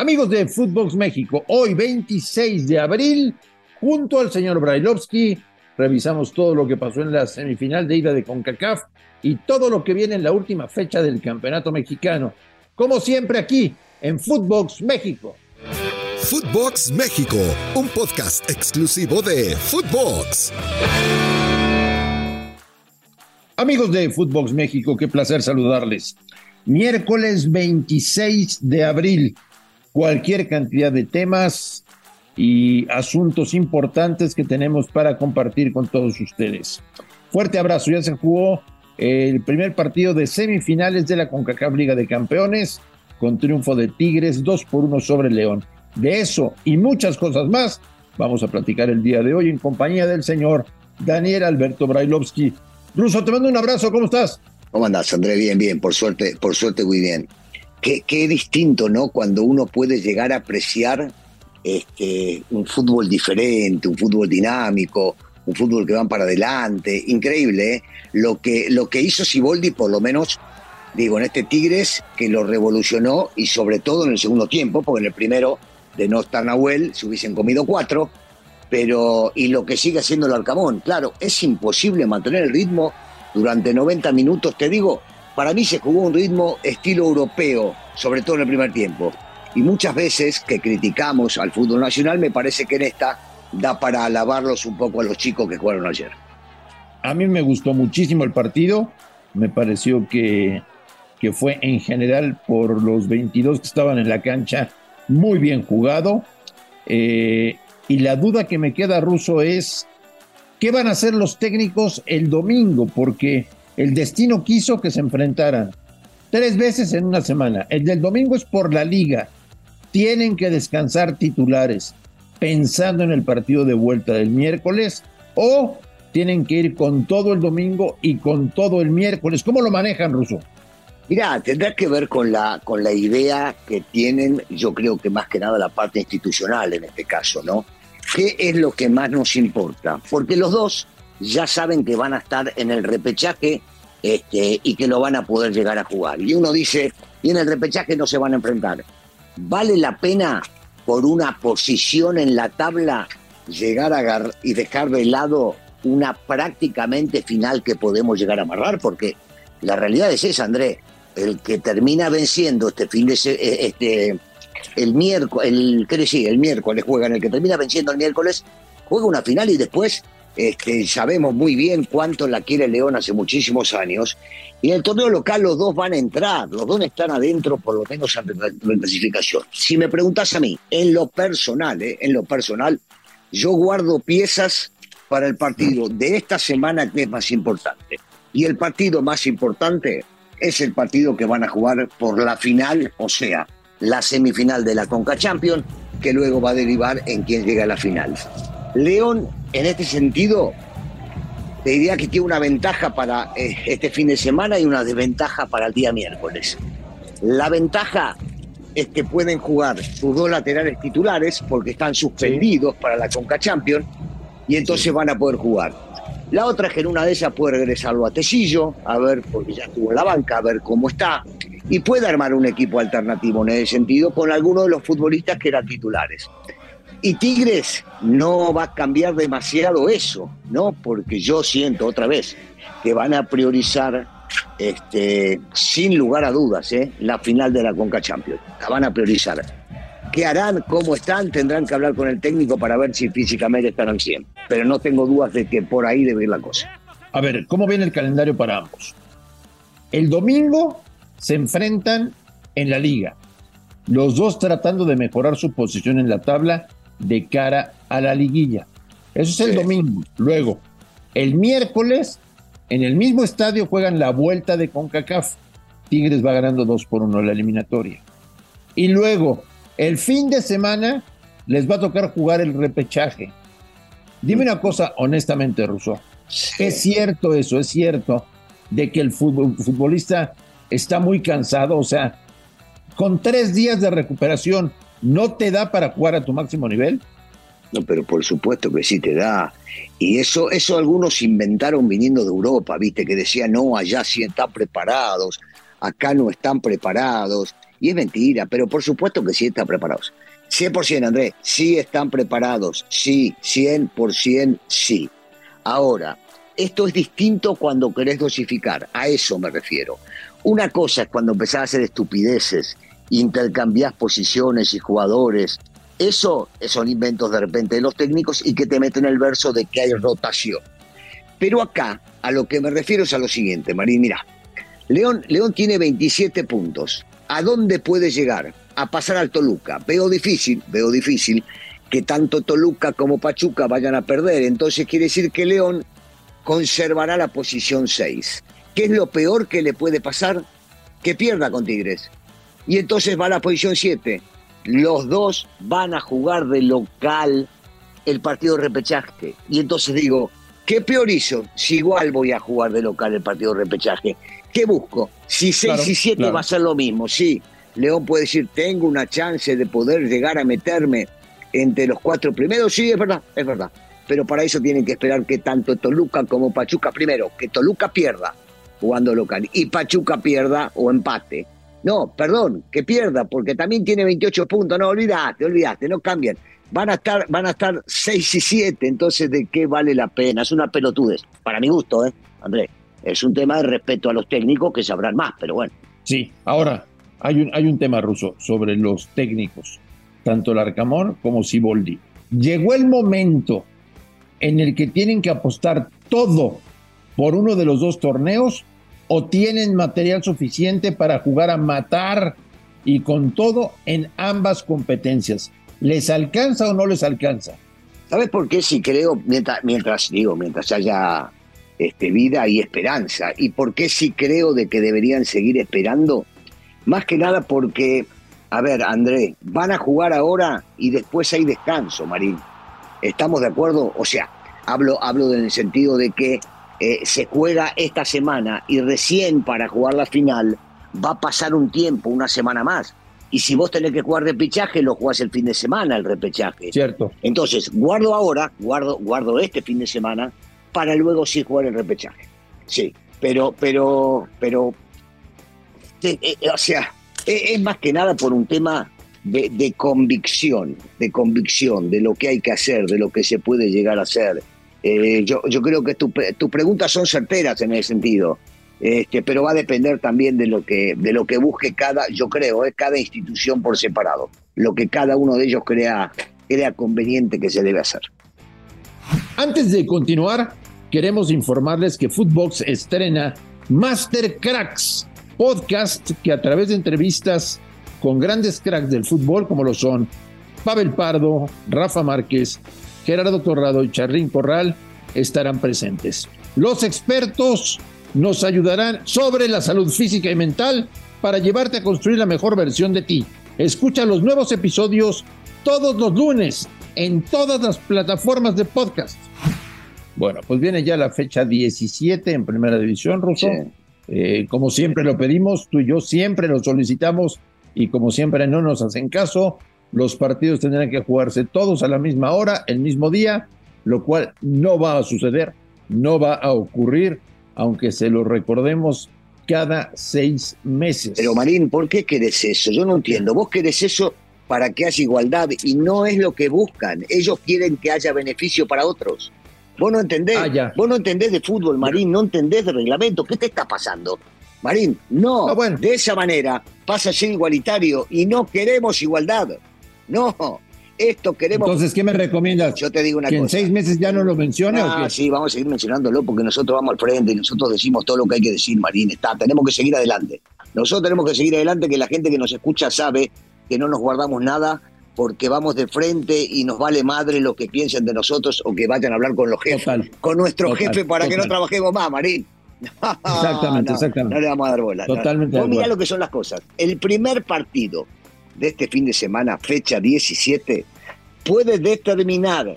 Amigos de Footbox México, hoy 26 de abril, junto al señor Brailovsky, revisamos todo lo que pasó en la semifinal de ida de CONCACAF y todo lo que viene en la última fecha del Campeonato Mexicano. Como siempre aquí, en Footbox México. Footbox México, un podcast exclusivo de Footbox. Amigos de Footbox México, qué placer saludarles. Miércoles 26 de abril, cualquier cantidad de temas y asuntos importantes que tenemos para compartir con todos ustedes. Fuerte abrazo, ya se jugó el primer partido de semifinales de la CONCACAF Liga de Campeones con triunfo de Tigres 2 por 1 sobre León. De eso y muchas cosas más vamos a platicar el día de hoy en compañía del señor Daniel Alberto Brailovsky. Ruso, te mando un abrazo, ¿cómo estás? ¿Cómo andás, André? Bien, bien, por suerte, por suerte muy bien. Qué, distinto, ¿no? Cuando uno puede llegar a apreciar este, un fútbol diferente, un fútbol dinámico, un fútbol que van para adelante. Increíble, ¿eh? Lo que, lo que hizo Siboldi, por lo menos, digo, en este Tigres, que lo revolucionó y sobre todo en el segundo tiempo, porque en el primero de no estar Nahuel se hubiesen comido cuatro, pero y lo que sigue haciendo el Alcamón, claro, es imposible mantener el ritmo durante 90 minutos, te digo, para mí se jugó un ritmo estilo europeo, sobre todo en el primer tiempo. Y muchas veces que criticamos al fútbol nacional, me parece que en esta da para alabarlos un poco a los chicos que jugaron ayer. A mí me gustó muchísimo el partido, me pareció que, fue en general por los 22 que estaban en la cancha muy bien jugado. Eh, y la duda que me queda, Ruso, es qué van a hacer los técnicos el domingo, porque el destino quiso que se enfrentaran tres veces en una semana. El del domingo es por la liga. Tienen que descansar titulares pensando en el partido de vuelta del miércoles o tienen que ir con todo el domingo y con todo el miércoles. ¿Cómo lo manejan, Ruso? Mira, tendrá que ver con la, con la idea que tienen, yo creo que más que nada la parte institucional en este caso, ¿no? ¿Qué es lo que más nos importa? Porque los dos ya saben que van a estar en el repechaje este, y que lo van a poder llegar a jugar. Y uno dice, y en el repechaje no se van a enfrentar. ¿Vale la pena por una posición en la tabla llegar a y dejar de lado una prácticamente final que podemos llegar a amarrar? Porque la realidad es esa, André. El que termina venciendo este fin de eh, este el el, ¿qué? El miércoles juegan, el que termina venciendo el miércoles, juega una final y después este, sabemos muy bien cuánto la quiere León hace muchísimos años. Y en el torneo local los dos van a entrar, los dos están adentro, por lo menos en la clasificación. Si me preguntas a mí, en lo personal, eh, en lo personal, yo guardo piezas para el partido de esta semana que es más importante. Y el partido más importante es el partido que van a jugar por la final, o sea, la semifinal de la Conca Champions, que luego va a derivar en quien llega a la final. León, en este sentido, te diría que tiene una ventaja para eh, este fin de semana y una desventaja para el día miércoles. La ventaja es que pueden jugar sus dos laterales titulares porque están suspendidos para la Conca Champions y entonces van a poder jugar. La otra es que en una de ellas puede regresarlo a Tecillo, a ver, porque ya estuvo en la banca, a ver cómo está, y puede armar un equipo alternativo en ese sentido con algunos de los futbolistas que eran titulares. Y Tigres no va a cambiar demasiado eso, ¿no? Porque yo siento otra vez que van a priorizar, este, sin lugar a dudas, ¿eh? la final de la Conca Champions. La van a priorizar. ¿Qué harán? ¿Cómo están? Tendrán que hablar con el técnico para ver si físicamente están al 100. Pero no tengo dudas de que por ahí debe ir la cosa. A ver, ¿cómo viene el calendario para ambos? El domingo se enfrentan en la liga, los dos tratando de mejorar su posición en la tabla de cara a la liguilla. Eso es el domingo. Luego, el miércoles, en el mismo estadio juegan la vuelta de CONCACAF. Tigres va ganando 2 por 1 la eliminatoria. Y luego, el fin de semana, les va a tocar jugar el repechaje. Dime una cosa honestamente, Russo. Es cierto eso, es cierto de que el futbolista está muy cansado, o sea, con tres días de recuperación, ¿no te da para jugar a tu máximo nivel? No, pero por supuesto que sí te da. Y eso, eso algunos inventaron viniendo de Europa, viste, que decían, no, allá sí están preparados, acá no están preparados. Y es mentira, pero por supuesto que sí están preparados. 100% Andrés, sí están preparados, sí, 100% sí. Ahora, esto es distinto cuando querés dosificar, a eso me refiero. Una cosa es cuando empezás a hacer estupideces, intercambiás posiciones y jugadores, eso son inventos de repente de los técnicos y que te meten el verso de que hay rotación. Pero acá, a lo que me refiero es a lo siguiente, Marín, mira, León, León tiene 27 puntos. ¿A dónde puede llegar? A pasar al Toluca. Veo difícil, veo difícil que tanto Toluca como Pachuca vayan a perder. Entonces quiere decir que León conservará la posición 6. ¿Qué es lo peor que le puede pasar? Que pierda con Tigres. Y entonces va a la posición 7. Los dos van a jugar de local el partido de repechaje. Y entonces digo, ¿qué peor hizo? Si igual voy a jugar de local el partido de repechaje. ¿Qué busco? Si 6 y 7 va a ser lo mismo, sí. León puede decir, tengo una chance de poder llegar a meterme entre los cuatro primeros. Sí, es verdad, es verdad. Pero para eso tienen que esperar que tanto Toluca como Pachuca, primero, que Toluca pierda jugando local y Pachuca pierda o empate. No, perdón, que pierda, porque también tiene 28 puntos. No, olvídate, olvídate, no cambian. Van a estar, van a estar 6 y 7, entonces ¿de qué vale la pena? Es una pelotudez, para mi gusto, ¿eh, Andrés? Es un tema de respeto a los técnicos que sabrán más, pero bueno. Sí, ahora hay un, hay un tema ruso sobre los técnicos, tanto el Arcamón como Siboldi. Llegó el momento en el que tienen que apostar todo por uno de los dos torneos o tienen material suficiente para jugar a matar y con todo en ambas competencias. ¿Les alcanza o no les alcanza? ¿Sabes por qué? Si creo, mientras, mientras digo, mientras haya este, vida y esperanza. ¿Y por qué sí creo de que deberían seguir esperando? Más que nada porque, a ver, André, van a jugar ahora y después hay descanso, Marín. ¿Estamos de acuerdo? O sea, hablo, hablo en el sentido de que eh, se juega esta semana y recién para jugar la final va a pasar un tiempo, una semana más. Y si vos tenés que jugar repechaje, lo jugás el fin de semana, el repechaje. Cierto. Entonces, guardo ahora, guardo, guardo este fin de semana para luego sí jugar el repechaje. Sí, pero, pero, pero, eh, eh, o sea, es, más que nada por un tema de, convicción, de convicción, de lo que hay que hacer, de lo que se puede llegar a hacer. Yo, yo creo que tus preguntas son certeras en ese sentido. Este, pero va a depender también de lo que de lo que busque cada, yo creo, es cada institución por separado, lo que cada uno de ellos crea, crea conveniente que se debe hacer. Antes de continuar, queremos informarles que Footbox estrena Master Cracks, podcast que a través de entrevistas con grandes cracks del fútbol como lo son Pavel Pardo, Rafa Márquez, Gerardo Torrado y Charrín Corral estarán presentes. Los expertos nos ayudarán sobre la salud física y mental para llevarte a construir la mejor versión de ti. Escucha los nuevos episodios todos los lunes en todas las plataformas de podcast. Bueno, pues viene ya la fecha 17 en Primera División, Ruso. Eh, como siempre lo pedimos, tú y yo siempre lo solicitamos y como siempre no nos hacen caso, los partidos tendrán que jugarse todos a la misma hora, el mismo día, lo cual no va a suceder, no va a ocurrir, aunque se lo recordemos cada seis meses. Pero Marín, ¿por qué querés eso? Yo no entiendo. Vos querés eso para que haya igualdad y no es lo que buscan. Ellos quieren que haya beneficio para otros. Vos no entendés, ah, vos no entendés de fútbol, Marín, no entendés de reglamento. ¿Qué te está pasando? Marín, no, de esa manera pasa a ser igualitario y no queremos igualdad. No, esto queremos. Entonces, ¿qué me recomiendas? Yo te digo una cosa. ¿Que en seis meses ya no lo mencione ah, sí, vamos a seguir mencionándolo porque nosotros vamos al frente y nosotros decimos todo lo que hay que decir, Marín. Está, tenemos que seguir adelante. Nosotros tenemos que seguir adelante, que la gente que nos escucha sabe que no nos guardamos nada porque vamos de frente y nos vale madre lo que piensen de nosotros o que vayan a hablar con los jefes, con nuestro jefe para que no trabajemos más, Marín. exactamente, exactamente. No le vamos a dar bola. Totalmente. Vos mirá lo que son las cosas. El primer partido de este fin de semana, fecha 17, puede determinar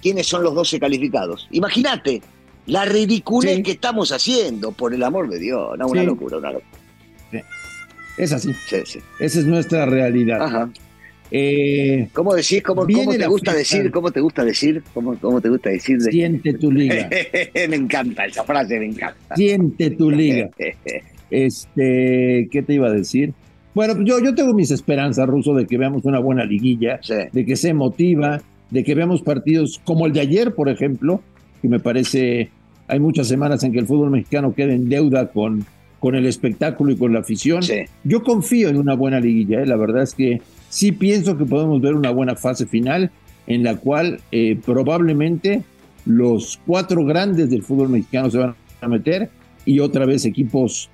quiénes son los 12 calificados. Imagínate la ridiculez que estamos haciendo, por el amor de Dios. una locura, una locura. Es así. Esa es nuestra realidad. Ajá. Eh, ¿Cómo decís? ¿Cómo, te gusta decir? ¿Cómo te gusta decir? ¿Cómo, cómo te gusta decir? Siente tu liga. me encanta esa frase, me encanta. Siente tu liga. este, ¿qué te iba a decir? Bueno, yo, yo tengo mis esperanzas, Ruso, de que veamos una buena liguilla, de que se motiva, de que veamos partidos como el de ayer, por ejemplo, que me parece, hay muchas semanas en que el fútbol mexicano queda en deuda con, con el espectáculo y con la afición. Yo confío en una buena liguilla, ¿eh? la verdad es que sí pienso que podemos ver una buena fase final en la cual eh, probablemente los cuatro grandes del fútbol mexicano se van a meter y otra vez equipos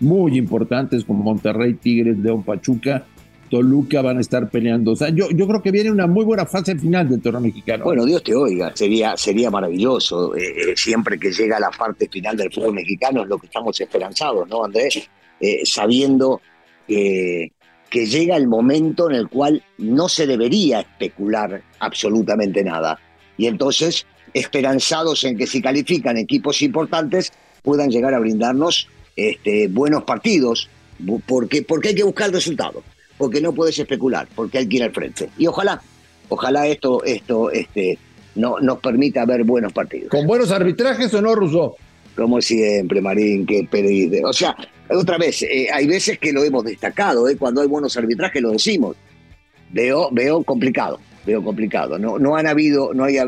muy importantes como Monterrey, Tigres, León, Pachuca Toluca van a estar peleando. Yo, creo que viene una muy buena fase final del torneo mexicano. Bueno, Dios te oiga, sería, sería maravilloso. Eh, eh, siempre que llega la parte final del fútbol mexicano es lo que estamos esperanzados, ¿no, Andrés? Eh, sabiendo que llega el momento en el cual no se debería especular absolutamente nada. Y entonces, esperanzados en que si califican equipos importantes, puedan llegar a brindarnos este, buenos partidos, porque, porque hay que buscar el resultado porque no puedes especular, porque hay que ir al frente. Y ojalá, ojalá esto, esto este, no, nos permita ver buenos partidos. ¿Con buenos arbitrajes o no, Russo? Como siempre, Marín, que pedís. O sea, otra vez, eh, hay veces que lo hemos destacado, eh, cuando hay buenos arbitrajes lo decimos. Veo, veo complicado, veo complicado. No, no han habido, no hay,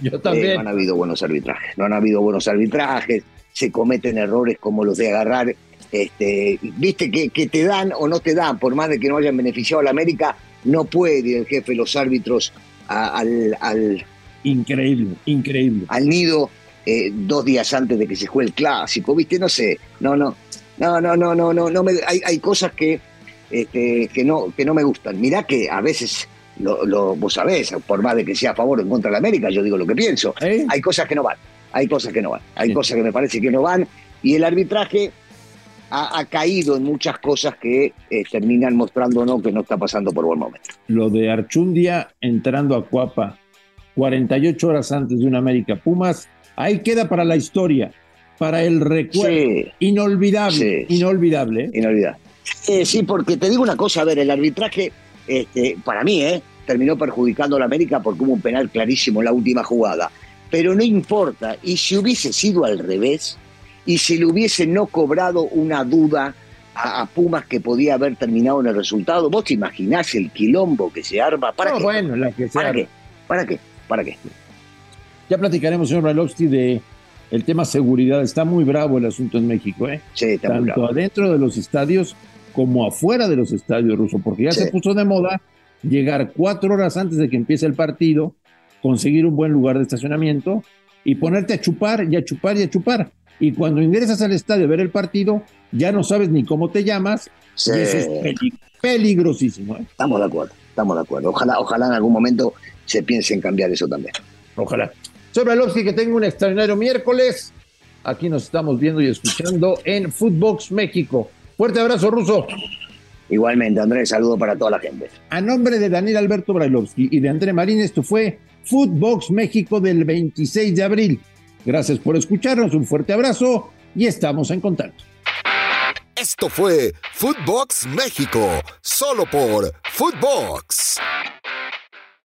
Yo también. Eh, no han habido buenos arbitrajes, no han habido buenos arbitrajes, se cometen errores como los de agarrar este, viste que, que, te dan o no te dan, por más de que no hayan beneficiado a la América, no puede el jefe, los árbitros al, al, Increíble, increíble. Al nido eh, dos días antes de que se juegue el clásico, viste, no sé, no, no, no, no, no, no, no, no me, hay, hay cosas que, este, que, no, que no me gustan. Mirá que a veces lo, lo, vos sabés, por más de que sea a favor o en contra de la América, yo digo lo que pienso. ¿Eh? Hay cosas que no van, hay cosas que no van, hay cosas que me parece que no van. Y el arbitraje ha, caído en muchas cosas que eh, terminan mostrándonos que no está pasando por buen momento. Lo de Archundia entrando a Cuapa 48 horas antes de un América Pumas, ahí queda para la historia, para el recuerdo. Inolvidable, inolvidable. Inolvidable. sí, porque te digo una cosa, a ver, el arbitraje, este, para mí, eh, terminó perjudicando a la América porque hubo un penal clarísimo en la última jugada. Pero no importa, y si hubiese sido al revés, y si le hubiese no cobrado una duda a, Pumas que podía haber terminado en el resultado, ¿vos te imaginás el quilombo que se arma? ¿Para qué? bueno, la que ¿Para qué? ¿Para qué? ¿Para qué? Ya platicaremos, señor Brailovsky, de el tema seguridad. Está muy bravo el asunto en México, ¿eh? Sí, está Tanto muy bravo. adentro de los estadios como afuera de los estadios rusos, porque ya se puso de moda llegar cuatro horas antes de que empiece el partido, conseguir un buen lugar de estacionamiento y ponerte a chupar y a chupar y a chupar y cuando ingresas al estadio a ver el partido, ya no sabes ni cómo te llamas. eso es peligrosísimo. ¿eh? Estamos de acuerdo, estamos de acuerdo. Ojalá, ojalá en algún momento se piense en cambiar eso también. Ojalá. Sobre Brailovsky, que tenga un extraordinario miércoles. Aquí nos estamos viendo y escuchando en Footbox México. Fuerte abrazo, Ruso. Igualmente, Andrés, saludo para toda la gente. A nombre de Daniel Alberto Brailovsky y de André Marín, esto fue Footbox México del 26 de abril. Gracias por escucharnos, un fuerte abrazo y estamos en contacto. Esto fue Footbox México, solo por Footbox.